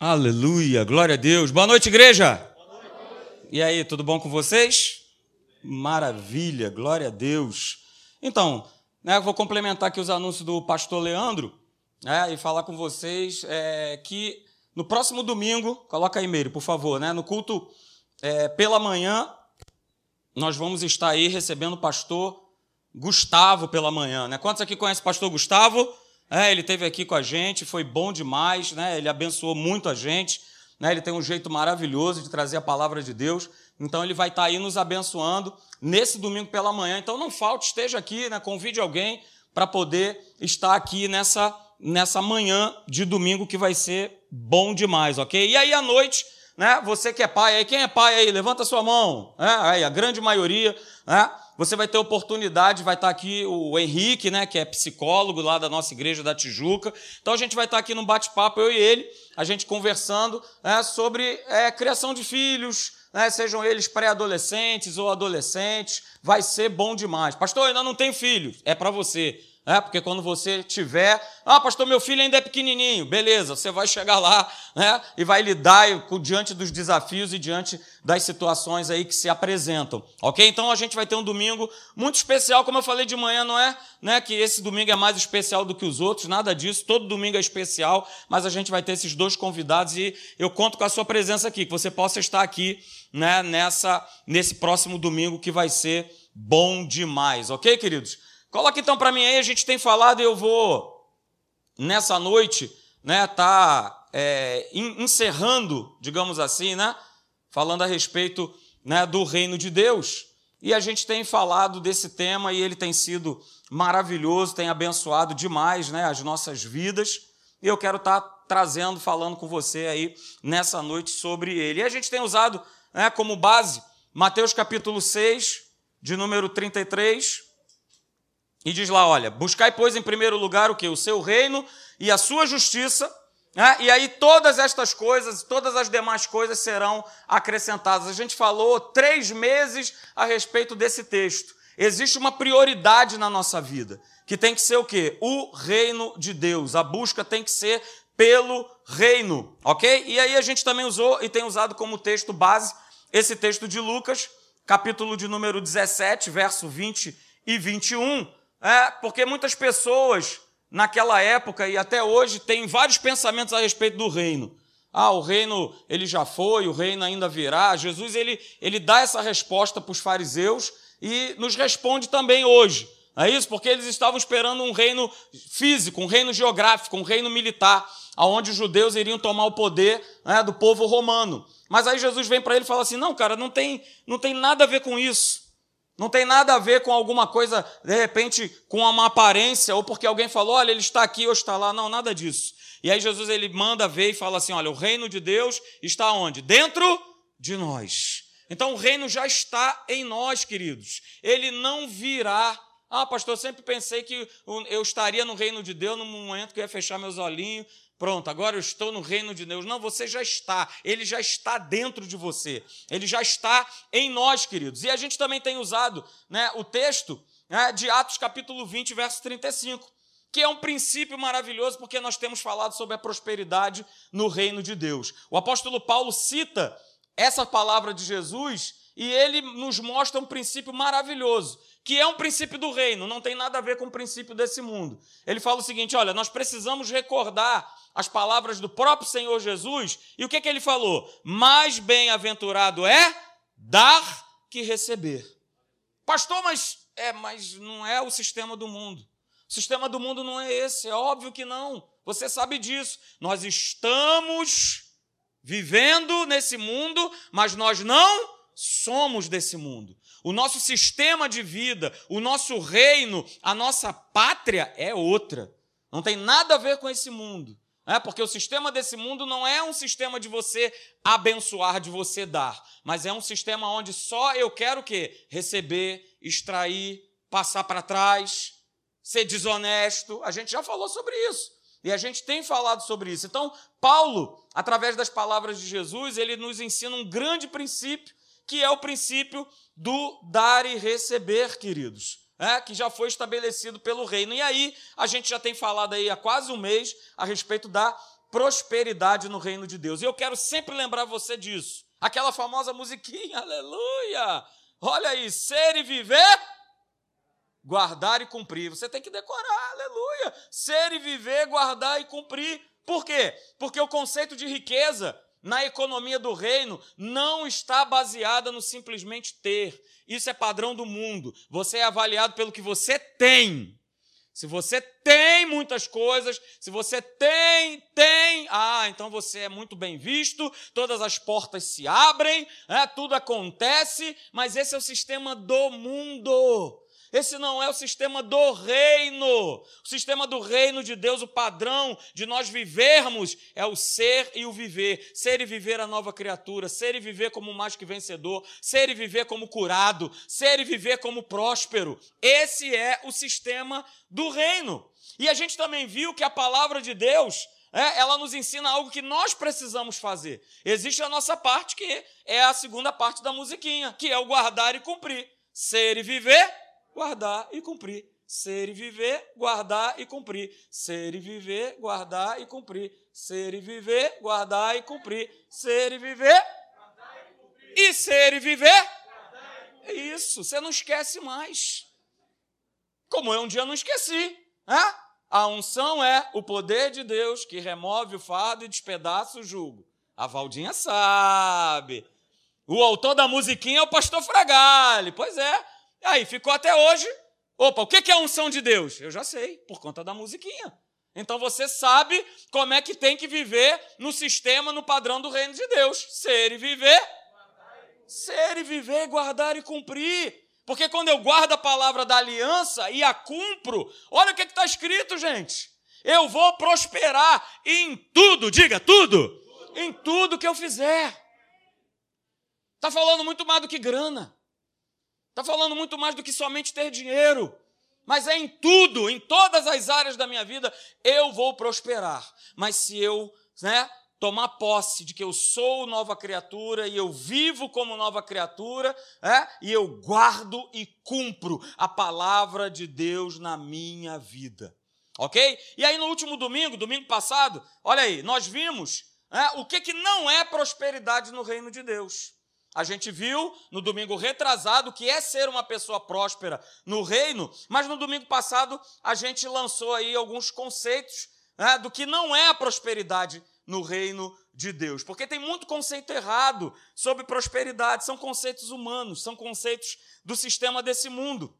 Aleluia, glória a Deus. Boa noite, igreja. E aí, tudo bom com vocês? Maravilha, glória a Deus. Então, né, vou complementar aqui os anúncios do pastor Leandro né, e falar com vocês é, que no próximo domingo, coloca aí, Meire, por favor, né, no culto é, pela manhã, nós vamos estar aí recebendo o pastor Gustavo pela manhã. Né? Quantos aqui conhecem o pastor Gustavo? É, ele teve aqui com a gente, foi bom demais, né? Ele abençoou muito a gente, né? Ele tem um jeito maravilhoso de trazer a palavra de Deus. Então ele vai estar aí nos abençoando nesse domingo pela manhã. Então não falte, esteja aqui, né? Convide alguém para poder estar aqui nessa nessa manhã de domingo que vai ser bom demais, ok? E aí à noite, né? Você que é pai, aí quem é pai aí, levanta sua mão, né? Aí a grande maioria, né? Você vai ter oportunidade, vai estar aqui o Henrique, né, que é psicólogo lá da nossa igreja da Tijuca. Então a gente vai estar aqui num bate-papo, eu e ele, a gente conversando né, sobre é, criação de filhos, né, sejam eles pré-adolescentes ou adolescentes. Vai ser bom demais. Pastor, eu ainda não tenho filhos. É para você. É, porque quando você tiver, ah, pastor, meu filho ainda é pequenininho, beleza, você vai chegar lá né, e vai lidar diante dos desafios e diante das situações aí que se apresentam, ok? Então a gente vai ter um domingo muito especial, como eu falei de manhã, não é né, que esse domingo é mais especial do que os outros, nada disso, todo domingo é especial, mas a gente vai ter esses dois convidados e eu conto com a sua presença aqui, que você possa estar aqui né, nessa, nesse próximo domingo que vai ser bom demais, ok, queridos? Coloque então para mim aí, a gente tem falado eu vou, nessa noite, né, tá é, encerrando, digamos assim, né, falando a respeito né, do reino de Deus. E a gente tem falado desse tema e ele tem sido maravilhoso, tem abençoado demais né, as nossas vidas. E eu quero estar tá trazendo, falando com você aí nessa noite sobre ele. E a gente tem usado né, como base Mateus capítulo 6, de número 33, e diz lá: olha, buscai, pois, em primeiro lugar o que? O seu reino e a sua justiça, né? e aí todas estas coisas, todas as demais coisas serão acrescentadas. A gente falou três meses a respeito desse texto. Existe uma prioridade na nossa vida, que tem que ser o quê? O reino de Deus. A busca tem que ser pelo reino, ok? E aí a gente também usou e tem usado como texto base esse texto de Lucas, capítulo de número 17, verso 20 e 21, é, porque muitas pessoas naquela época e até hoje têm vários pensamentos a respeito do reino. Ah, o reino ele já foi, o reino ainda virá. Jesus ele, ele dá essa resposta para os fariseus e nos responde também hoje. É isso? Porque eles estavam esperando um reino físico, um reino geográfico, um reino militar, aonde os judeus iriam tomar o poder né, do povo romano. Mas aí Jesus vem para ele e fala assim: não, cara, não tem, não tem nada a ver com isso. Não tem nada a ver com alguma coisa, de repente, com uma aparência, ou porque alguém falou, olha, ele está aqui ou está lá. Não, nada disso. E aí Jesus ele manda ver e fala assim: olha, o reino de Deus está onde? Dentro de nós. Então o reino já está em nós, queridos. Ele não virá. Ah, pastor, eu sempre pensei que eu estaria no reino de Deus no momento que eu ia fechar meus olhinhos Pronto, agora eu estou no reino de Deus. Não, você já está. Ele já está dentro de você. Ele já está em nós, queridos. E a gente também tem usado né, o texto né, de Atos capítulo 20, verso 35, que é um princípio maravilhoso, porque nós temos falado sobre a prosperidade no reino de Deus. O apóstolo Paulo cita essa palavra de Jesus e ele nos mostra um princípio maravilhoso, que é um princípio do reino, não tem nada a ver com o princípio desse mundo. Ele fala o seguinte: olha, nós precisamos recordar as palavras do próprio Senhor Jesus, e o que, que ele falou? Mais bem-aventurado é dar que receber. Pastor, mas é, mas não é o sistema do mundo. O sistema do mundo não é esse, é óbvio que não. Você sabe disso. Nós estamos vivendo nesse mundo, mas nós não somos desse mundo. O nosso sistema de vida, o nosso reino, a nossa pátria é outra. Não tem nada a ver com esse mundo. É, porque o sistema desse mundo não é um sistema de você abençoar, de você dar, mas é um sistema onde só eu quero o quê? Receber, extrair, passar para trás, ser desonesto. A gente já falou sobre isso. E a gente tem falado sobre isso. Então, Paulo, através das palavras de Jesus, ele nos ensina um grande princípio, que é o princípio do dar e receber, queridos é, que já foi estabelecido pelo reino. E aí, a gente já tem falado aí há quase um mês a respeito da prosperidade no reino de Deus. E eu quero sempre lembrar você disso. Aquela famosa musiquinha, aleluia! Olha aí, ser e viver, guardar e cumprir. Você tem que decorar, aleluia! Ser e viver, guardar e cumprir. Por quê? Porque o conceito de riqueza na economia do reino não está baseada no simplesmente ter. Isso é padrão do mundo. Você é avaliado pelo que você tem. Se você tem muitas coisas, se você tem, tem, ah, então você é muito bem visto, todas as portas se abrem, é, tudo acontece, mas esse é o sistema do mundo. Esse não é o sistema do reino. O sistema do reino de Deus, o padrão de nós vivermos é o ser e o viver. Ser e viver a nova criatura, ser e viver como mais que vencedor, ser e viver como curado, ser e viver como próspero. Esse é o sistema do reino. E a gente também viu que a palavra de Deus, é, ela nos ensina algo que nós precisamos fazer. Existe a nossa parte, que é a segunda parte da musiquinha, que é o guardar e cumprir. Ser e viver guardar e cumprir. Ser e viver, guardar e cumprir. Ser e viver, guardar e cumprir. Ser e viver, guardar e cumprir. Ser e viver. E ser e viver. É isso, você não esquece mais. Como eu um dia não esqueci. Né? A unção é o poder de Deus que remove o fardo e despedaça o jugo. A Valdinha sabe. O autor da musiquinha é o pastor Fragale. Pois é, Aí ficou até hoje. Opa, o que é a unção de Deus? Eu já sei, por conta da musiquinha. Então você sabe como é que tem que viver no sistema, no padrão do reino de Deus. Ser e viver. Ser e viver, guardar e cumprir. Porque quando eu guardo a palavra da aliança e a cumpro, olha o que está escrito, gente. Eu vou prosperar em tudo, diga tudo, em tudo que eu fizer. Está falando muito mais do que grana. Está falando muito mais do que somente ter dinheiro. Mas é em tudo, em todas as áreas da minha vida, eu vou prosperar. Mas se eu né, tomar posse de que eu sou nova criatura e eu vivo como nova criatura, é, e eu guardo e cumpro a palavra de Deus na minha vida. Ok? E aí no último domingo, domingo passado, olha aí, nós vimos é, o que, que não é prosperidade no reino de Deus. A gente viu no domingo retrasado que é ser uma pessoa próspera no reino, mas no domingo passado a gente lançou aí alguns conceitos né, do que não é a prosperidade no reino de Deus. Porque tem muito conceito errado sobre prosperidade, são conceitos humanos, são conceitos do sistema desse mundo.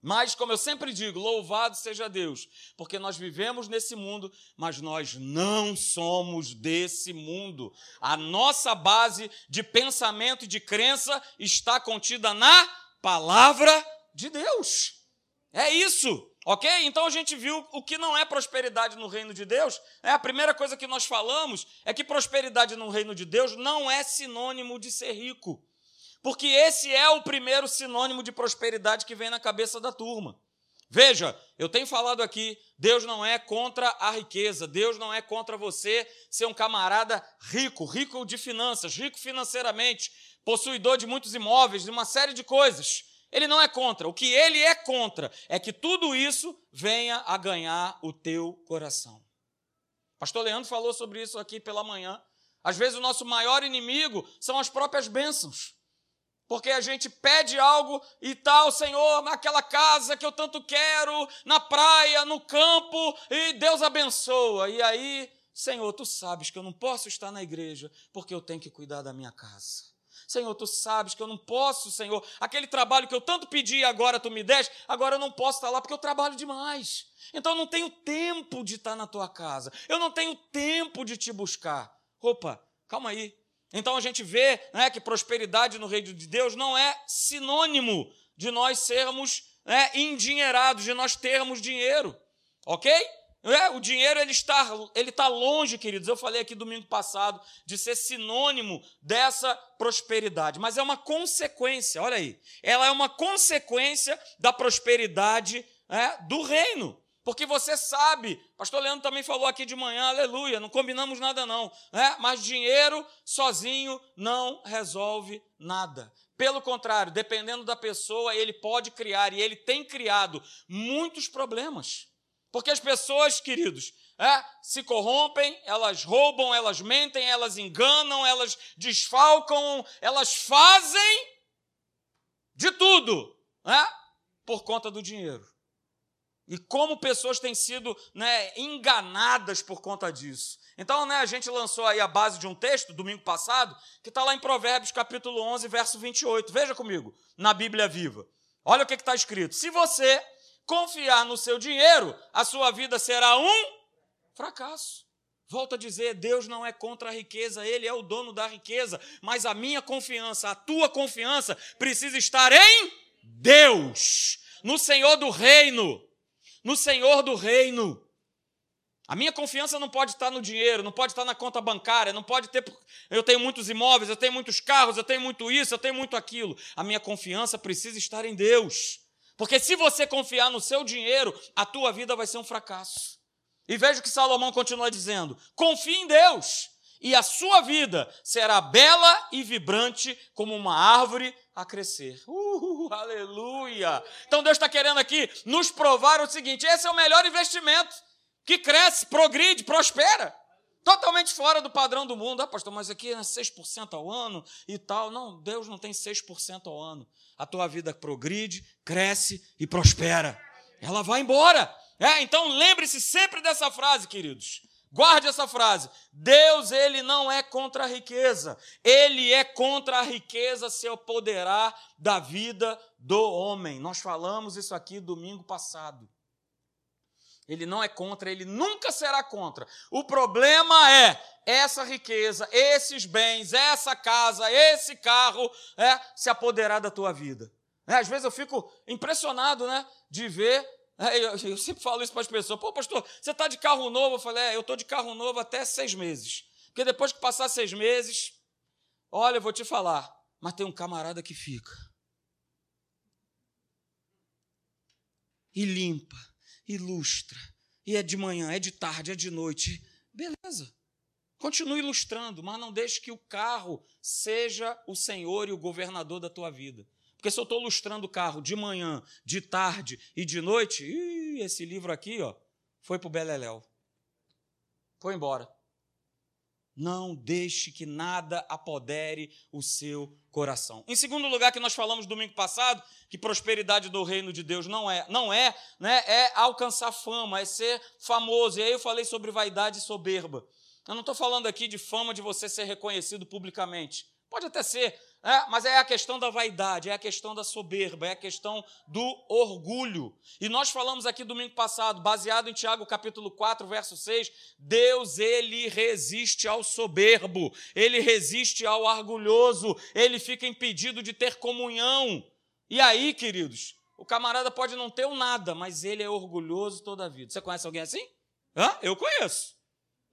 Mas, como eu sempre digo, louvado seja Deus, porque nós vivemos nesse mundo, mas nós não somos desse mundo. A nossa base de pensamento e de crença está contida na palavra de Deus. É isso, ok? Então a gente viu o que não é prosperidade no reino de Deus. É a primeira coisa que nós falamos é que prosperidade no reino de Deus não é sinônimo de ser rico. Porque esse é o primeiro sinônimo de prosperidade que vem na cabeça da turma. Veja, eu tenho falado aqui, Deus não é contra a riqueza, Deus não é contra você ser um camarada rico, rico de finanças, rico financeiramente, possuidor de muitos imóveis, de uma série de coisas. Ele não é contra. O que ele é contra é que tudo isso venha a ganhar o teu coração. Pastor Leandro falou sobre isso aqui pela manhã. Às vezes o nosso maior inimigo são as próprias bênçãos. Porque a gente pede algo e tal, Senhor, naquela casa que eu tanto quero, na praia, no campo, e Deus abençoa. E aí, Senhor, tu sabes que eu não posso estar na igreja porque eu tenho que cuidar da minha casa. Senhor, tu sabes que eu não posso, Senhor, aquele trabalho que eu tanto pedi agora tu me deste, agora eu não posso estar lá porque eu trabalho demais. Então eu não tenho tempo de estar na tua casa. Eu não tenho tempo de te buscar. Opa, calma aí. Então a gente vê né, que prosperidade no reino de Deus não é sinônimo de nós sermos né, endinheirados, de nós termos dinheiro, ok? É, o dinheiro ele está, ele está longe, queridos. Eu falei aqui domingo passado de ser sinônimo dessa prosperidade, mas é uma consequência. Olha aí, ela é uma consequência da prosperidade é, do reino. Porque você sabe, pastor Leandro também falou aqui de manhã, aleluia, não combinamos nada não, né? mas dinheiro sozinho não resolve nada. Pelo contrário, dependendo da pessoa, ele pode criar, e ele tem criado muitos problemas. Porque as pessoas, queridos, é, se corrompem, elas roubam, elas mentem, elas enganam, elas desfalcam, elas fazem de tudo é, por conta do dinheiro. E como pessoas têm sido né, enganadas por conta disso. Então, né, a gente lançou aí a base de um texto, domingo passado, que está lá em Provérbios, capítulo 11, verso 28. Veja comigo, na Bíblia Viva. Olha o que está escrito. Se você confiar no seu dinheiro, a sua vida será um fracasso. Volto a dizer, Deus não é contra a riqueza, Ele é o dono da riqueza, mas a minha confiança, a tua confiança, precisa estar em Deus, no Senhor do reino no Senhor do reino. A minha confiança não pode estar no dinheiro, não pode estar na conta bancária, não pode ter. Eu tenho muitos imóveis, eu tenho muitos carros, eu tenho muito isso, eu tenho muito aquilo. A minha confiança precisa estar em Deus. Porque se você confiar no seu dinheiro, a tua vida vai ser um fracasso. E veja o que Salomão continua dizendo: confie em Deus, e a sua vida será bela e vibrante como uma árvore a crescer. Uh, aleluia! Então Deus está querendo aqui nos provar o seguinte: esse é o melhor investimento que cresce, progride, prospera. Totalmente fora do padrão do mundo. Ah, pastor, mas aqui é 6% ao ano e tal. Não, Deus não tem 6% ao ano. A tua vida progride, cresce e prospera. Ela vai embora. É, então lembre-se sempre dessa frase, queridos. Guarde essa frase. Deus, ele não é contra a riqueza. Ele é contra a riqueza se apoderar da vida do homem. Nós falamos isso aqui domingo passado. Ele não é contra, ele nunca será contra. O problema é essa riqueza, esses bens, essa casa, esse carro, é se apoderar da tua vida. É, às vezes eu fico impressionado, né, de ver eu, eu, sempre falo isso para as pessoas. Pô, pastor, você está de carro novo? Eu falei, é, eu estou de carro novo até seis meses. Porque depois que passar seis meses, olha, eu vou te falar, mas tem um camarada que fica. E limpa, ilustra. E é de manhã, é de tarde, é de noite. Beleza. Continue ilustrando, mas não deixe que o carro seja o senhor e o governador da tua vida. Porque se eu estou lustrando o carro de manhã, de tarde e de noite, ih, esse livro aqui ó, foi para o Beleléu. Foi embora. Não deixe que nada apodere o seu coração. Em segundo lugar, que nós falamos domingo passado, que prosperidade do reino de Deus não é, não é, né, é alcançar fama, é ser famoso. E aí eu falei sobre vaidade soberba. Eu não estou falando aqui de fama de você ser reconhecido publicamente. Pode até ser, é, mas é a questão da vaidade, é a questão da soberba, é a questão do orgulho. E nós falamos aqui domingo passado, baseado em Tiago capítulo 4, verso 6, Deus ele resiste ao soberbo, ele resiste ao orgulhoso, ele fica impedido de ter comunhão. E aí, queridos, o camarada pode não ter um nada, mas ele é orgulhoso toda a vida. Você conhece alguém assim? Hã? Eu conheço.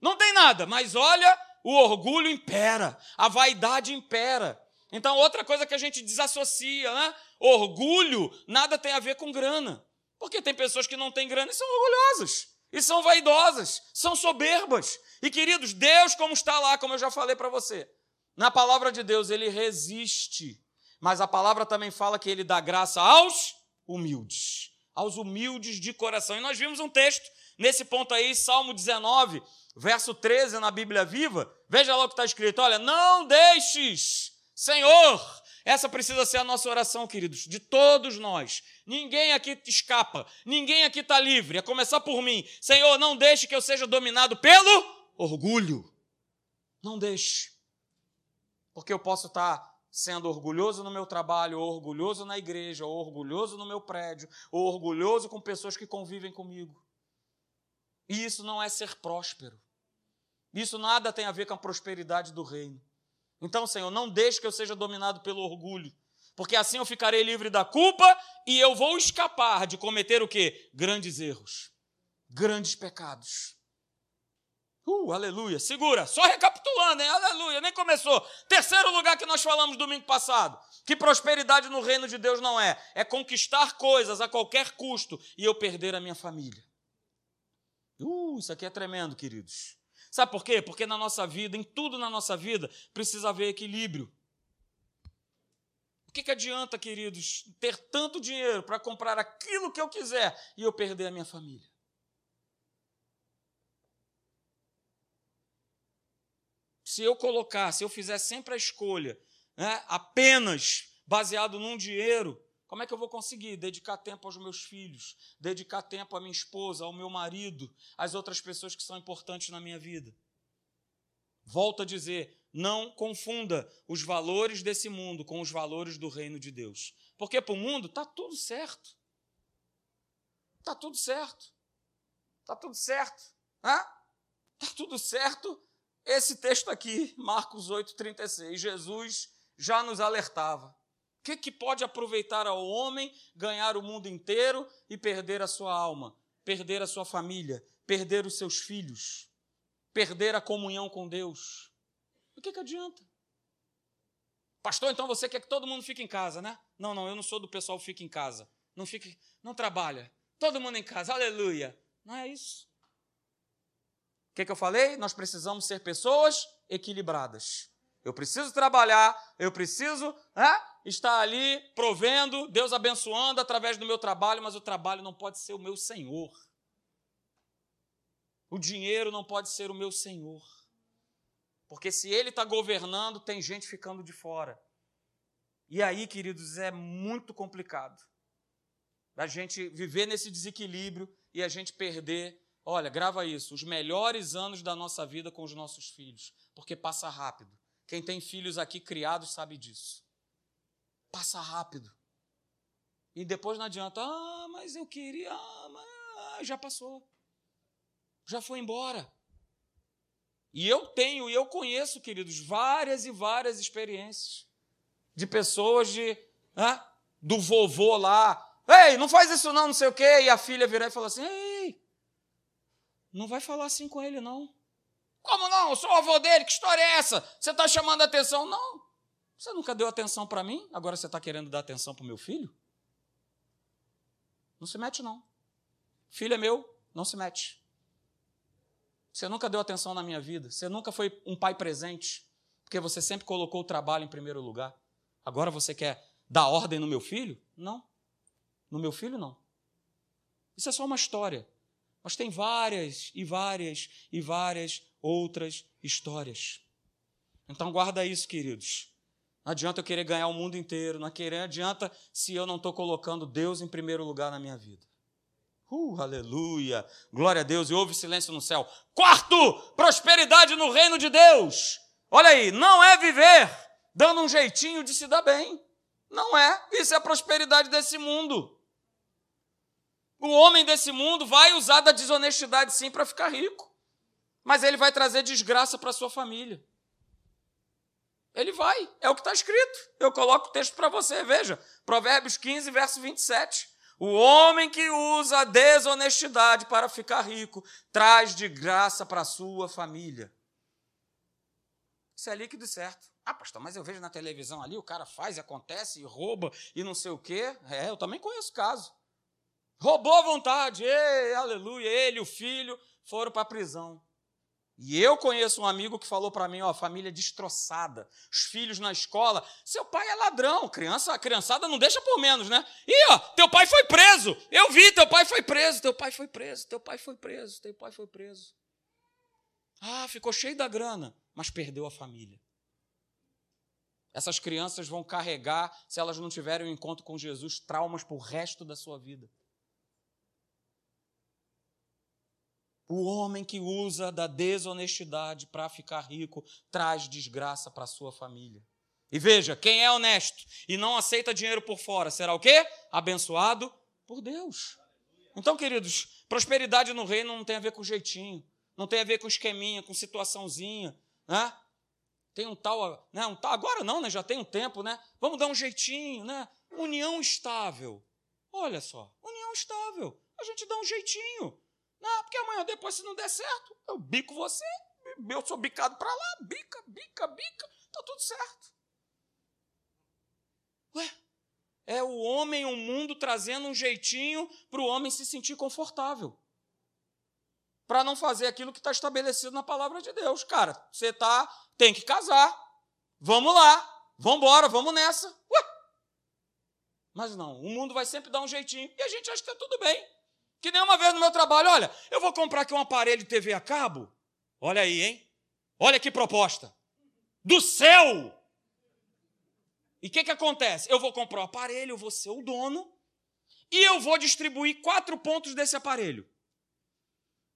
Não tem nada, mas olha, o orgulho impera, a vaidade impera. Então, outra coisa que a gente desassocia, né? Orgulho nada tem a ver com grana. Porque tem pessoas que não têm grana e são orgulhosas, e são vaidosas, são soberbas. E queridos, Deus, como está lá, como eu já falei para você, na palavra de Deus, ele resiste. Mas a palavra também fala que ele dá graça aos humildes, aos humildes de coração. E nós vimos um texto nesse ponto aí, Salmo 19, verso 13 na Bíblia Viva. Veja lá o que está escrito: olha, não deixes Senhor, essa precisa ser a nossa oração, queridos, de todos nós. Ninguém aqui escapa, ninguém aqui está livre, a começar por mim. Senhor, não deixe que eu seja dominado pelo orgulho. Não deixe. Porque eu posso estar tá sendo orgulhoso no meu trabalho, ou orgulhoso na igreja, ou orgulhoso no meu prédio, ou orgulhoso com pessoas que convivem comigo. E isso não é ser próspero. Isso nada tem a ver com a prosperidade do reino. Então, Senhor, não deixe que eu seja dominado pelo orgulho, porque assim eu ficarei livre da culpa e eu vou escapar de cometer o quê? Grandes erros, grandes pecados. Uh, aleluia. Segura, só recapitulando, hein? Aleluia, nem começou. Terceiro lugar que nós falamos domingo passado, que prosperidade no reino de Deus não é, é conquistar coisas a qualquer custo e eu perder a minha família. Uh, isso aqui é tremendo, queridos. Sabe por quê? Porque na nossa vida, em tudo na nossa vida, precisa haver equilíbrio. O que, que adianta, queridos, ter tanto dinheiro para comprar aquilo que eu quiser e eu perder a minha família? Se eu colocar, se eu fizer sempre a escolha, né, apenas baseado num dinheiro, como é que eu vou conseguir dedicar tempo aos meus filhos, dedicar tempo à minha esposa, ao meu marido, às outras pessoas que são importantes na minha vida? Volto a dizer, não confunda os valores desse mundo com os valores do reino de Deus. Porque para o mundo está tudo certo. Está tudo certo. Está tudo certo. Está tudo certo. Esse texto aqui, Marcos 8,36, Jesus já nos alertava. Que, que pode aproveitar ao homem ganhar o mundo inteiro e perder a sua alma, perder a sua família, perder os seus filhos, perder a comunhão com Deus? O que, que adianta? Pastor, então você quer que todo mundo fique em casa, né? Não, não, eu não sou do pessoal que fica em casa. Não fique, não trabalha. Todo mundo em casa, aleluia. Não é isso. O que, que eu falei? Nós precisamos ser pessoas equilibradas. Eu preciso trabalhar, eu preciso né, estar ali provendo, Deus abençoando através do meu trabalho, mas o trabalho não pode ser o meu senhor. O dinheiro não pode ser o meu senhor. Porque se ele está governando, tem gente ficando de fora. E aí, queridos, é muito complicado a gente viver nesse desequilíbrio e a gente perder. Olha, grava isso, os melhores anos da nossa vida com os nossos filhos, porque passa rápido. Quem tem filhos aqui criados sabe disso. Passa rápido. E depois não adianta, ah, mas eu queria, ah, mas já passou. Já foi embora. E eu tenho e eu conheço, queridos, várias e várias experiências de pessoas de ah, do vovô lá, ei, não faz isso não, não sei o quê, e a filha virar e falar assim, ei, não vai falar assim com ele não. Como não? Eu sou o avô dele, que história é essa? Você está chamando atenção? Não. Você nunca deu atenção para mim, agora você está querendo dar atenção para o meu filho? Não se mete, não. Filho é meu, não se mete. Você nunca deu atenção na minha vida. Você nunca foi um pai presente, porque você sempre colocou o trabalho em primeiro lugar. Agora você quer dar ordem no meu filho? Não. No meu filho, não. Isso é só uma história. Mas tem várias e várias e várias outras histórias. Então guarda isso, queridos. Não adianta eu querer ganhar o mundo inteiro, não adianta se eu não estou colocando Deus em primeiro lugar na minha vida. Uh, aleluia! Glória a Deus, e houve silêncio no céu. Quarto, prosperidade no reino de Deus. Olha aí, não é viver dando um jeitinho de se dar bem. Não é. Isso é a prosperidade desse mundo. O homem desse mundo vai usar da desonestidade sim para ficar rico. Mas ele vai trazer desgraça para sua família. Ele vai, é o que está escrito. Eu coloco o texto para você, veja. Provérbios 15, verso 27. O homem que usa a desonestidade para ficar rico traz de graça para a sua família. Isso é líquido certo. Ah, pastor, mas eu vejo na televisão ali, o cara faz acontece e rouba e não sei o quê. É, eu também conheço caso. Roubou à vontade, ei, aleluia, ele o filho foram para a prisão. E eu conheço um amigo que falou para mim, ó, família destroçada, os filhos na escola, seu pai é ladrão, criança, a criançada não deixa por menos, né? E ó, teu pai foi preso. Eu vi, teu pai foi preso, teu pai foi preso, teu pai foi preso, teu pai foi preso. Ah, ficou cheio da grana, mas perdeu a família. Essas crianças vão carregar, se elas não tiverem um encontro com Jesus, traumas para o resto da sua vida. O homem que usa da desonestidade para ficar rico traz desgraça para sua família. E veja, quem é honesto e não aceita dinheiro por fora, será o quê? Abençoado por Deus. Então, queridos, prosperidade no reino não tem a ver com jeitinho, não tem a ver com esqueminha, com situaçãozinha, né? Tem um tal, né? Um tal, agora não, né? Já tem um tempo, né? Vamos dar um jeitinho, né? União estável. Olha só, união estável. A gente dá um jeitinho. Não, porque amanhã depois, se não der certo, eu bico você, eu sou bicado para lá, bica, bica, bica, tá tudo certo. Ué, é o homem, o mundo trazendo um jeitinho para o homem se sentir confortável. Para não fazer aquilo que está estabelecido na palavra de Deus. Cara, você tá, tem que casar. Vamos lá, vamos embora, vamos nessa. Ué. Mas não, o mundo vai sempre dar um jeitinho. E a gente acha que está tudo bem. Que nem uma vez no meu trabalho, olha, eu vou comprar aqui um aparelho de TV a cabo. Olha aí, hein? Olha que proposta. do céu. E o que, que acontece? Eu vou comprar o aparelho, eu vou ser o dono, e eu vou distribuir quatro pontos desse aparelho.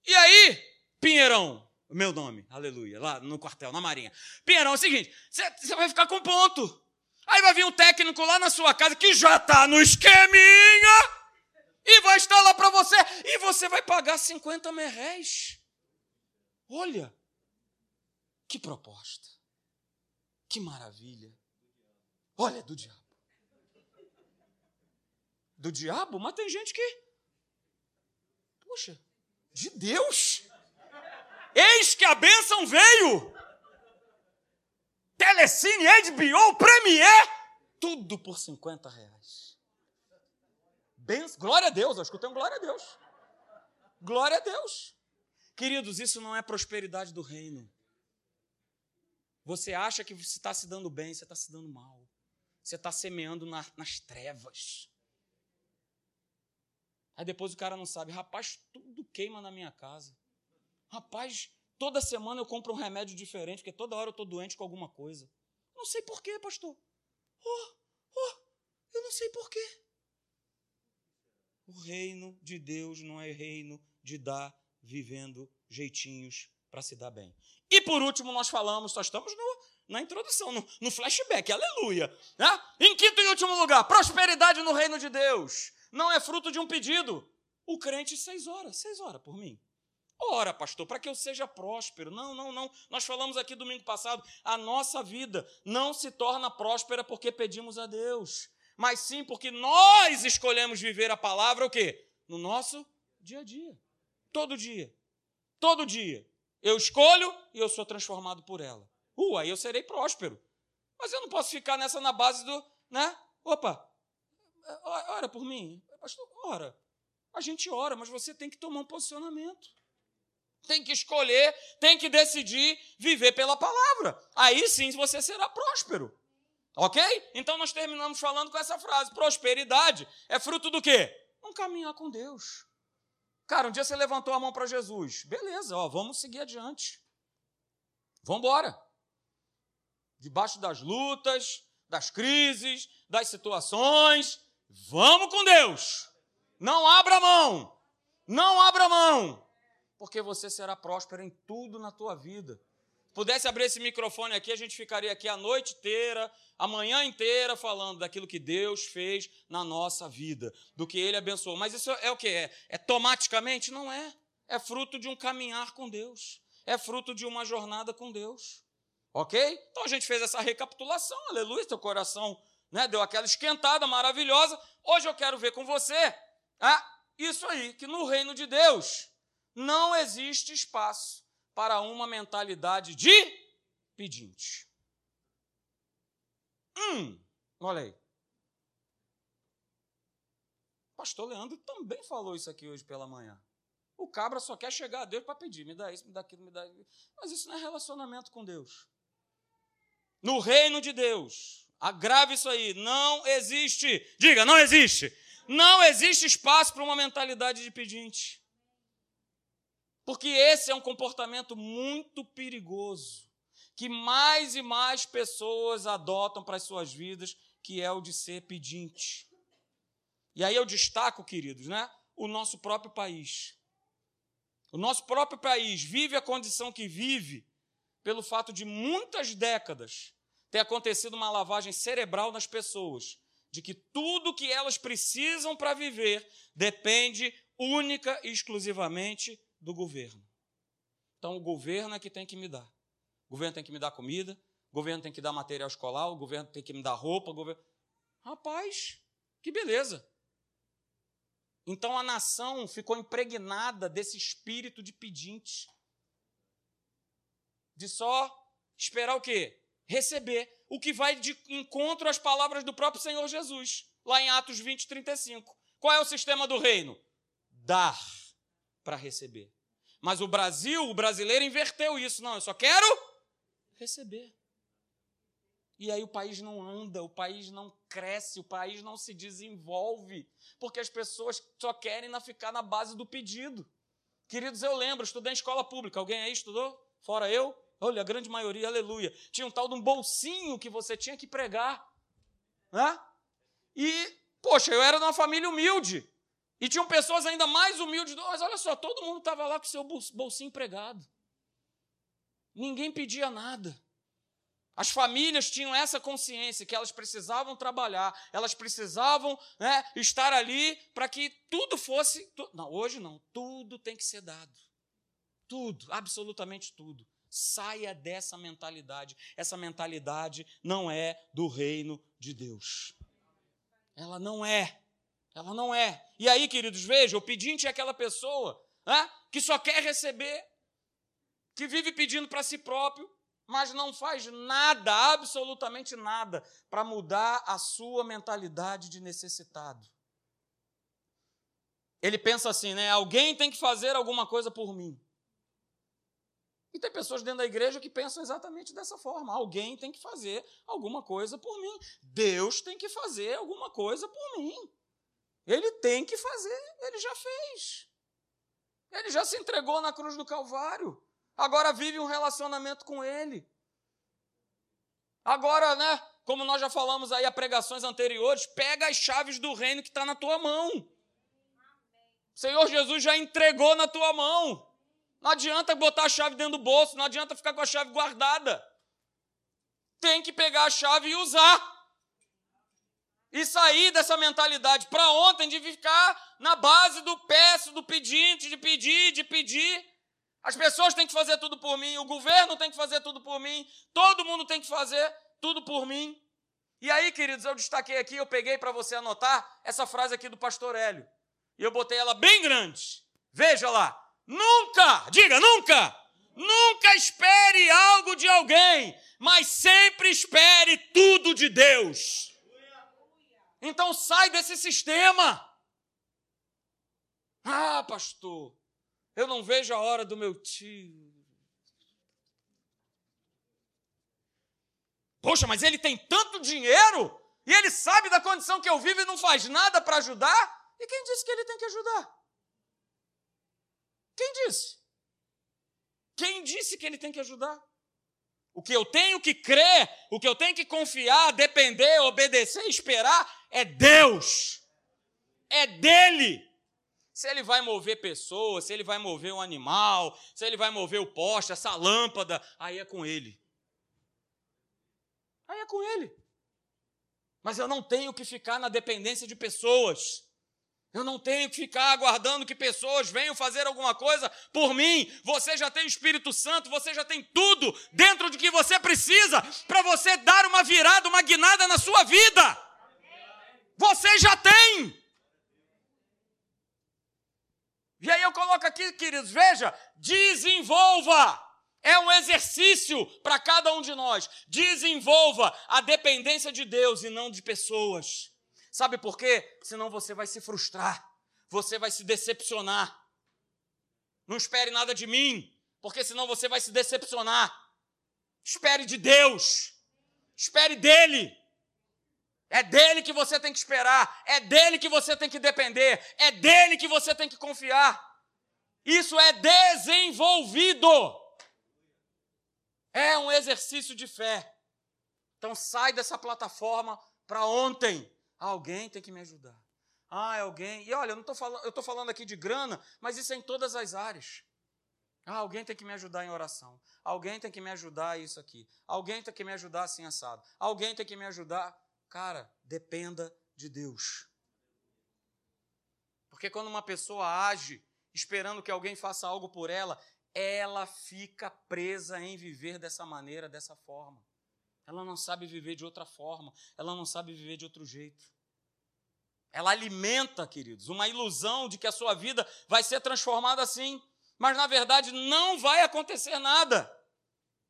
E aí, Pinheirão, meu nome, aleluia, lá no quartel, na Marinha. Pinheirão, é o seguinte: você vai ficar com ponto. Aí vai vir um técnico lá na sua casa que já está no esqueminha e vai estar lá para você e você vai pagar 50 merréis. Olha, que proposta, que maravilha. Olha, do diabo. Do diabo? Mas tem gente que. Puxa, de Deus. Eis que a bênção veio. Telecine, HBO, Premier, tudo por 50 reais. Glória a Deus, eu escutei um glória a Deus. Glória a Deus. Queridos, isso não é prosperidade do reino. Você acha que você está se dando bem, você está se dando mal. Você está semeando na, nas trevas. Aí depois o cara não sabe, rapaz, tudo queima na minha casa. Rapaz, Toda semana eu compro um remédio diferente, porque toda hora eu estou doente com alguma coisa. Não sei porquê, pastor. Oh, oh, eu não sei porquê. O reino de Deus não é reino de dar vivendo jeitinhos para se dar bem. E por último, nós falamos, nós estamos no, na introdução, no, no flashback, aleluia. Né? Em quinto e último lugar, prosperidade no reino de Deus. Não é fruto de um pedido. O crente, seis horas, seis horas por mim. Ora, pastor, para que eu seja próspero. Não, não, não. Nós falamos aqui domingo passado, a nossa vida não se torna próspera porque pedimos a Deus, mas sim porque nós escolhemos viver a palavra o quê? No nosso dia a dia. Todo dia. Todo dia. Eu escolho e eu sou transformado por ela. Uh, aí eu serei próspero. Mas eu não posso ficar nessa na base do, né? Opa, ora por mim. Pastor, ora. A gente ora, mas você tem que tomar um posicionamento tem que escolher, tem que decidir viver pela palavra. Aí sim você será próspero. Ok? Então nós terminamos falando com essa frase: prosperidade é fruto do quê? Um caminhar com Deus. Cara, um dia você levantou a mão para Jesus. Beleza, ó, vamos seguir adiante. Vamos embora. Debaixo das lutas, das crises, das situações, vamos com Deus. Não abra mão. Não abra mão porque você será próspero em tudo na tua vida. Se pudesse abrir esse microfone aqui, a gente ficaria aqui a noite inteira, a manhã inteira falando daquilo que Deus fez na nossa vida, do que Ele abençoou. Mas isso é o que é? É tomaticamente? Não é. É fruto de um caminhar com Deus. É fruto de uma jornada com Deus. Ok? Então a gente fez essa recapitulação, aleluia, teu coração né, deu aquela esquentada maravilhosa. Hoje eu quero ver com você ah, isso aí, que no reino de Deus não existe espaço para uma mentalidade de pedinte. Hum, olha aí. O pastor Leandro também falou isso aqui hoje pela manhã. O cabra só quer chegar a Deus para pedir, me dá isso, me dá aquilo, me dá isso. Mas isso não é relacionamento com Deus. No reino de Deus, agrave isso aí, não existe, diga, não existe. Não existe espaço para uma mentalidade de pedinte. Porque esse é um comportamento muito perigoso, que mais e mais pessoas adotam para as suas vidas, que é o de ser pedinte. E aí eu destaco, queridos, né, o nosso próprio país. O nosso próprio país vive a condição que vive pelo fato de muitas décadas ter acontecido uma lavagem cerebral nas pessoas, de que tudo que elas precisam para viver depende única e exclusivamente do governo. Então, o governo é que tem que me dar. O governo tem que me dar comida, o governo tem que dar material escolar, o governo tem que me dar roupa. O governo... Rapaz, que beleza! Então a nação ficou impregnada desse espírito de pedinte. De só esperar o quê? Receber. O que vai de encontro às palavras do próprio Senhor Jesus, lá em Atos 20, 35. Qual é o sistema do reino? Dar para receber. Mas o Brasil, o brasileiro inverteu isso. Não, eu só quero receber. E aí o país não anda, o país não cresce, o país não se desenvolve, porque as pessoas só querem ficar na base do pedido. Queridos, eu lembro, estudei em escola pública. Alguém aí estudou? Fora eu? olha, a grande maioria, aleluia, tinha um tal de um bolsinho que você tinha que pregar. Né? E, poxa, eu era de uma família humilde. E tinham pessoas ainda mais humildes, mas olha só, todo mundo estava lá com seu bolsinho pregado. Ninguém pedia nada. As famílias tinham essa consciência que elas precisavam trabalhar, elas precisavam né, estar ali para que tudo fosse. Tu... Não, hoje não, tudo tem que ser dado. Tudo, absolutamente tudo. Saia dessa mentalidade. Essa mentalidade não é do reino de Deus. Ela não é. Ela não é. E aí, queridos, vejam, o pedinte é aquela pessoa né, que só quer receber, que vive pedindo para si próprio, mas não faz nada, absolutamente nada, para mudar a sua mentalidade de necessitado. Ele pensa assim, né? Alguém tem que fazer alguma coisa por mim. E tem pessoas dentro da igreja que pensam exatamente dessa forma. Alguém tem que fazer alguma coisa por mim. Deus tem que fazer alguma coisa por mim. Ele tem que fazer, ele já fez. Ele já se entregou na cruz do Calvário agora vive um relacionamento com Ele. Agora, né, como nós já falamos aí a pregações anteriores, pega as chaves do reino que está na tua mão. O Senhor Jesus já entregou na tua mão. Não adianta botar a chave dentro do bolso, não adianta ficar com a chave guardada. Tem que pegar a chave e usar. E sair dessa mentalidade para ontem de ficar na base do peço, do pedinte, de pedir, de pedir. As pessoas têm que fazer tudo por mim, o governo tem que fazer tudo por mim, todo mundo tem que fazer tudo por mim. E aí, queridos, eu destaquei aqui, eu peguei para você anotar essa frase aqui do pastor Hélio. E eu botei ela bem grande. Veja lá. Nunca, diga nunca, nunca espere algo de alguém, mas sempre espere tudo de Deus. Então sai desse sistema. Ah, pastor, eu não vejo a hora do meu tio. Poxa, mas ele tem tanto dinheiro e ele sabe da condição que eu vivo e não faz nada para ajudar? E quem disse que ele tem que ajudar? Quem disse? Quem disse que ele tem que ajudar? O que eu tenho que crer, o que eu tenho que confiar, depender, obedecer, esperar é Deus. É dele se ele vai mover pessoas, se ele vai mover um animal, se ele vai mover o poste, essa lâmpada, aí é com ele. Aí é com ele. Mas eu não tenho que ficar na dependência de pessoas. Eu não tenho que ficar aguardando que pessoas venham fazer alguma coisa por mim. Você já tem o Espírito Santo, você já tem tudo dentro de que você precisa para você dar uma virada, uma guinada na sua vida. Você já tem. E aí eu coloco aqui, queridos, veja, desenvolva. É um exercício para cada um de nós. Desenvolva a dependência de Deus e não de pessoas. Sabe por quê? Senão você vai se frustrar, você vai se decepcionar. Não espere nada de mim, porque senão você vai se decepcionar. Espere de Deus, espere dEle. É dele que você tem que esperar, é dele que você tem que depender, é dele que você tem que confiar. Isso é desenvolvido. É um exercício de fé. Então sai dessa plataforma para ontem. Alguém tem que me ajudar. Ah, é alguém. E olha, eu não tô falando, eu estou falando aqui de grana, mas isso é em todas as áreas. Ah, alguém tem que me ajudar em oração. Alguém tem que me ajudar isso aqui. Alguém tem que me ajudar assim assado. Alguém tem que me ajudar. Cara, dependa de Deus. Porque quando uma pessoa age esperando que alguém faça algo por ela, ela fica presa em viver dessa maneira, dessa forma. Ela não sabe viver de outra forma, ela não sabe viver de outro jeito. Ela alimenta, queridos, uma ilusão de que a sua vida vai ser transformada assim, mas na verdade não vai acontecer nada.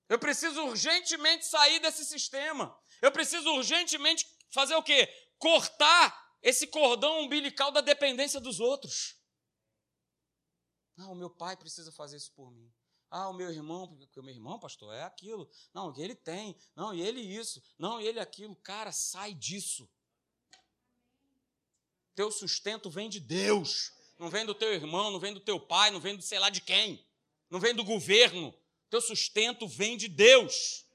Eu preciso urgentemente sair desse sistema. Eu preciso urgentemente fazer o quê? Cortar esse cordão umbilical da dependência dos outros. Ah, o meu pai precisa fazer isso por mim. Ah, o meu irmão, porque o meu irmão, pastor, é aquilo. Não, ele tem. Não, e ele isso. Não, e ele aquilo. Cara, sai disso. Teu sustento vem de Deus. Não vem do teu irmão, não vem do teu pai, não vem do sei lá de quem. Não vem do governo. Teu sustento vem de Deus.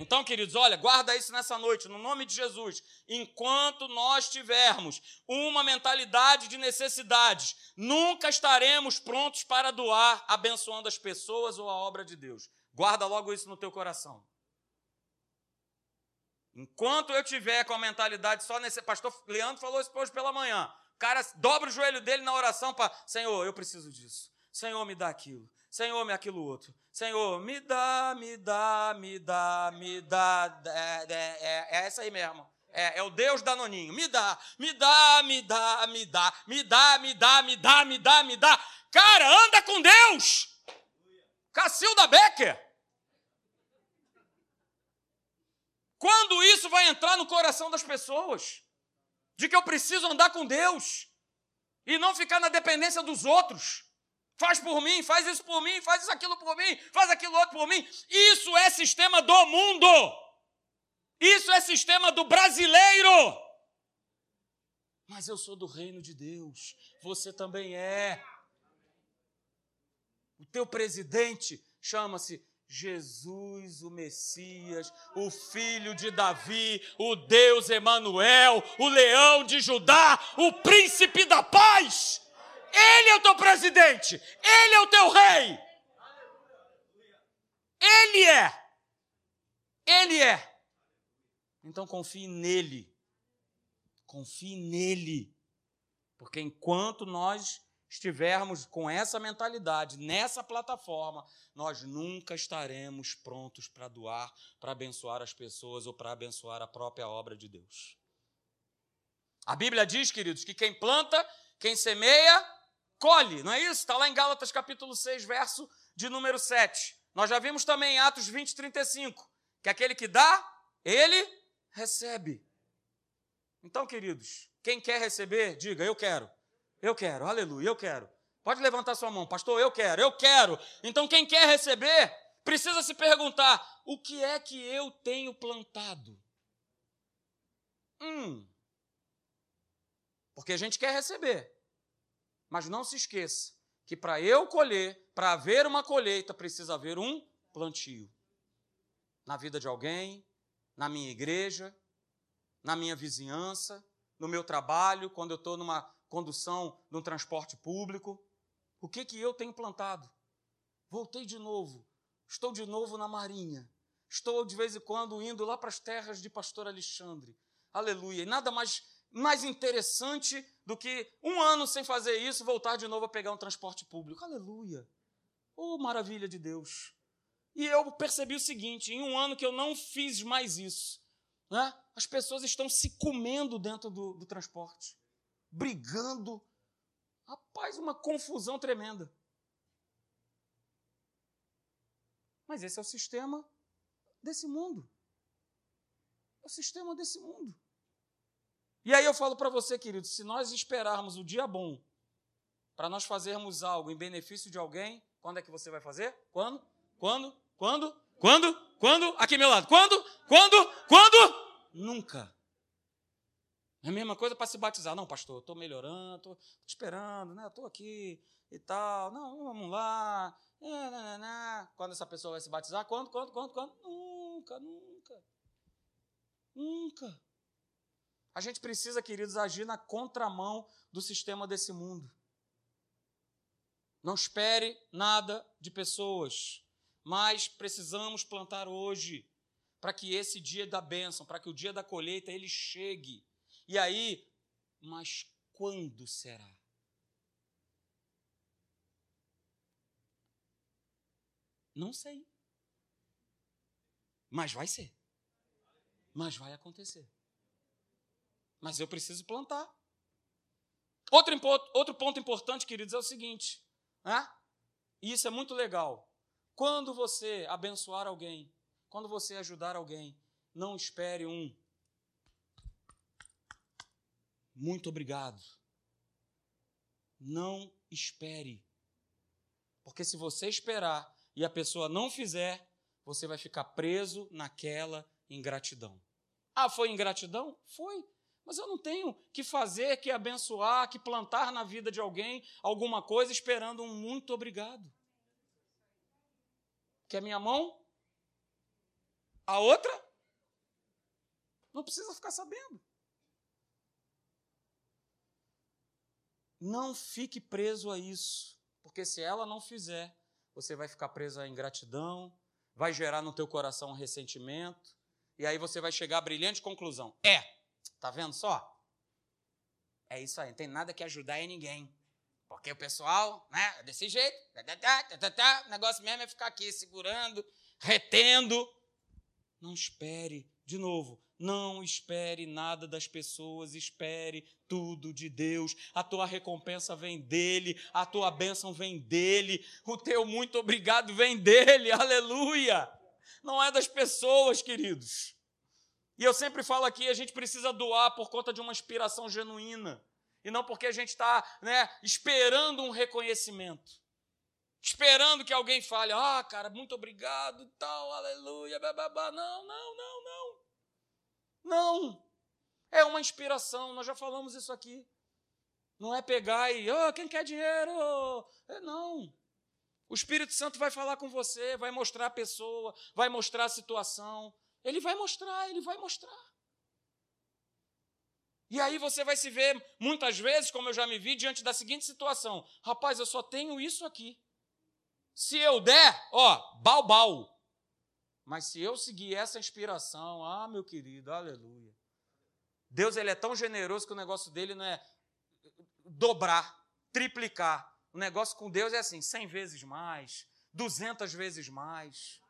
Então, queridos, olha, guarda isso nessa noite, no nome de Jesus. Enquanto nós tivermos uma mentalidade de necessidades, nunca estaremos prontos para doar, abençoando as pessoas ou a obra de Deus. Guarda logo isso no teu coração. Enquanto eu tiver com a mentalidade só nesse. Pastor Leandro falou isso hoje pela manhã. O cara dobra o joelho dele na oração para. Senhor, eu preciso disso. Senhor, me dá aquilo. Senhor, me aquilo outro. Senhor, me dá, me dá, me dá, me dá. É, é, é, é essa aí mesmo. É, é, o Deus danoninho. Me dá, me dá, me dá, me dá, me dá, me dá, me dá, me dá, me dá. Cara, anda com Deus. Cacilda Becker. Quando isso vai entrar no coração das pessoas? De que eu preciso andar com Deus e não ficar na dependência dos outros. Faz por mim, faz isso por mim, faz isso aquilo por mim, faz aquilo outro por mim. Isso é sistema do mundo. Isso é sistema do brasileiro. Mas eu sou do reino de Deus. Você também é. O teu presidente chama-se Jesus, o Messias, o filho de Davi, o Deus Emanuel, o leão de Judá, o príncipe da paz. Ele é o teu presidente, ele é o teu rei. Ele é. Ele é. Então confie nele. Confie nele. Porque enquanto nós estivermos com essa mentalidade, nessa plataforma, nós nunca estaremos prontos para doar, para abençoar as pessoas ou para abençoar a própria obra de Deus. A Bíblia diz, queridos, que quem planta, quem semeia, colhe, não é isso? Está lá em Gálatas capítulo 6, verso de número 7. Nós já vimos também em Atos 20, 35, que aquele que dá, ele recebe. Então, queridos, quem quer receber, diga, eu quero. Eu quero, aleluia, eu quero. Pode levantar sua mão, pastor, eu quero, eu quero. Então, quem quer receber, precisa se perguntar: o que é que eu tenho plantado? Hum. Porque a gente quer receber. Mas não se esqueça que para eu colher, para haver uma colheita, precisa haver um plantio. Na vida de alguém, na minha igreja, na minha vizinhança, no meu trabalho, quando eu estou numa condução de um transporte público. O que, que eu tenho plantado? Voltei de novo, estou de novo na Marinha, estou de vez em quando indo lá para as terras de Pastor Alexandre. Aleluia. E nada mais, mais interessante do que um ano sem fazer isso, voltar de novo a pegar um transporte público. Aleluia. Oh, maravilha de Deus. E eu percebi o seguinte: em um ano que eu não fiz mais isso, né, as pessoas estão se comendo dentro do, do transporte brigando. Rapaz, uma confusão tremenda. Mas esse é o sistema desse mundo. É o sistema desse mundo. E aí eu falo para você, querido, se nós esperarmos o dia bom para nós fazermos algo em benefício de alguém, quando é que você vai fazer? Quando? Quando? Quando? Quando? Quando? Aqui meu lado. Quando? Quando? Quando? Nunca. É a mesma coisa para se batizar. Não, pastor, estou melhorando, estou esperando, né? estou aqui e tal. Não, vamos lá. É, não, não, não. Quando essa pessoa vai se batizar? Quando, quando, quando, quando? Nunca, nunca. Nunca. A gente precisa, queridos, agir na contramão do sistema desse mundo. Não espere nada de pessoas, mas precisamos plantar hoje para que esse dia da bênção, para que o dia da colheita ele chegue. E aí, mas quando será? Não sei. Mas vai ser. Mas vai acontecer. Mas eu preciso plantar. Outro, outro ponto importante, queridos, é o seguinte: né? e isso é muito legal. Quando você abençoar alguém, quando você ajudar alguém, não espere um muito obrigado. Não espere. Porque se você esperar e a pessoa não fizer, você vai ficar preso naquela ingratidão. Ah, foi ingratidão? Foi. Mas eu não tenho que fazer, que abençoar, que plantar na vida de alguém alguma coisa esperando um muito obrigado. Quer minha mão? A outra? Não precisa ficar sabendo. Não fique preso a isso, porque se ela não fizer, você vai ficar preso à ingratidão, vai gerar no teu coração um ressentimento, e aí você vai chegar à brilhante conclusão. É, tá vendo só? É isso aí, não tem nada que ajudar em ninguém. Porque o pessoal, né, desse jeito, tá, tá, tá, o negócio mesmo é ficar aqui segurando, retendo. Não espere, de novo, não espere nada das pessoas, espere tudo de Deus. A tua recompensa vem dele, a tua bênção vem dele, o teu muito obrigado vem dele, aleluia. Não é das pessoas, queridos. E eu sempre falo aqui, a gente precisa doar por conta de uma inspiração genuína e não porque a gente está né, esperando um reconhecimento. Esperando que alguém fale, ah, cara, muito obrigado, tal, aleluia, bababá. Não, não, não, não. Não. É uma inspiração, nós já falamos isso aqui. Não é pegar e, oh, quem quer dinheiro? É, não. O Espírito Santo vai falar com você, vai mostrar a pessoa, vai mostrar a situação. Ele vai mostrar, ele vai mostrar. E aí você vai se ver, muitas vezes, como eu já me vi, diante da seguinte situação: rapaz, eu só tenho isso aqui. Se eu der, ó, balbal. Mas se eu seguir essa inspiração, ah, meu querido, aleluia. Deus ele é tão generoso que o negócio dele não é dobrar, triplicar. O negócio com Deus é assim, cem vezes mais, duzentas vezes mais.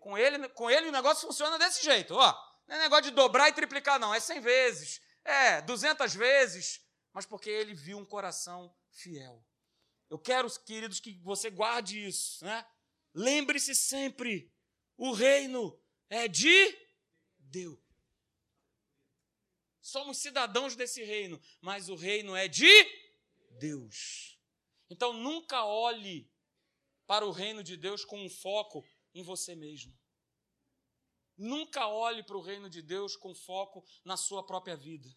Com ele, com ele o negócio funciona desse jeito, ó. Não é negócio de dobrar e triplicar, não. É cem vezes, é, duzentas vezes, mas porque ele viu um coração fiel. Eu quero, queridos, que você guarde isso, né? Lembre-se sempre: o reino é de Deus. Somos cidadãos desse reino, mas o reino é de Deus. Então nunca olhe para o reino de Deus com um foco em você mesmo. Nunca olhe para o reino de Deus com foco na sua própria vida.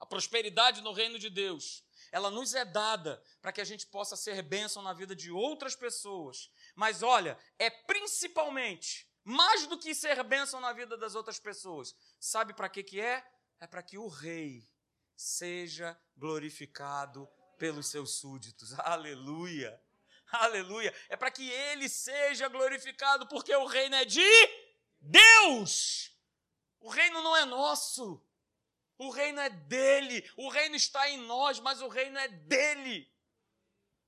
A prosperidade no reino de Deus, ela nos é dada para que a gente possa ser bênção na vida de outras pessoas. Mas olha, é principalmente, mais do que ser bênção na vida das outras pessoas. Sabe para que que é? É para que o rei seja glorificado pelos seus súditos. Aleluia! Aleluia! É para que ele seja glorificado, porque o reino é de Deus. O reino não é nosso. O reino é dele. O reino está em nós, mas o reino é dele.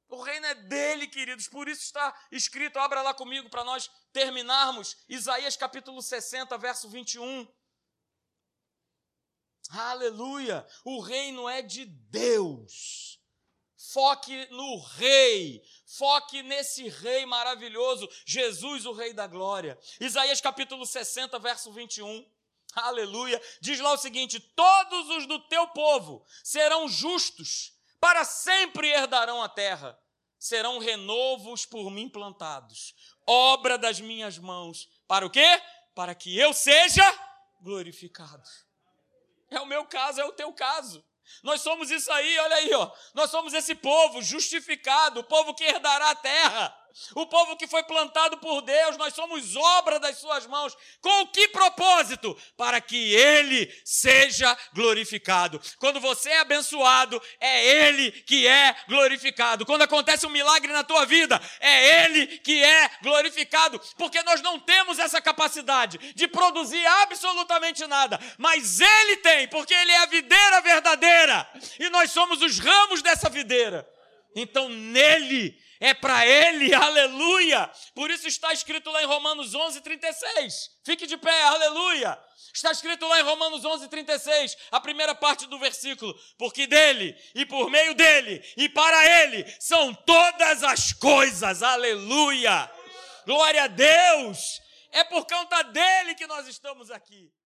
O reino é dele, queridos. Por isso está escrito, abra lá comigo para nós terminarmos. Isaías capítulo 60, verso 21. Aleluia! O reino é de Deus. Foque no Rei, foque nesse Rei maravilhoso, Jesus, o Rei da Glória. Isaías capítulo 60, verso 21. Aleluia. Diz lá o seguinte: Todos os do teu povo serão justos, para sempre herdarão a terra. Serão renovos por mim plantados, obra das minhas mãos. Para o quê? Para que eu seja glorificado. É o meu caso, é o teu caso. Nós somos isso aí, olha aí, ó. Nós somos esse povo justificado, o povo que herdará a terra. O povo que foi plantado por Deus, nós somos obra das suas mãos. Com que propósito? Para que ele seja glorificado. Quando você é abençoado, é ele que é glorificado. Quando acontece um milagre na tua vida, é ele que é glorificado, porque nós não temos essa capacidade de produzir absolutamente nada, mas ele tem, porque ele é a videira verdadeira e nós somos os ramos dessa videira. Então nele é para Ele, aleluia. Por isso está escrito lá em Romanos 11, 36. Fique de pé, aleluia. Está escrito lá em Romanos 11, 36, a primeira parte do versículo: Porque dele, e por meio dele, e para ele, são todas as coisas, aleluia. Glória a Deus. É por conta dele que nós estamos aqui.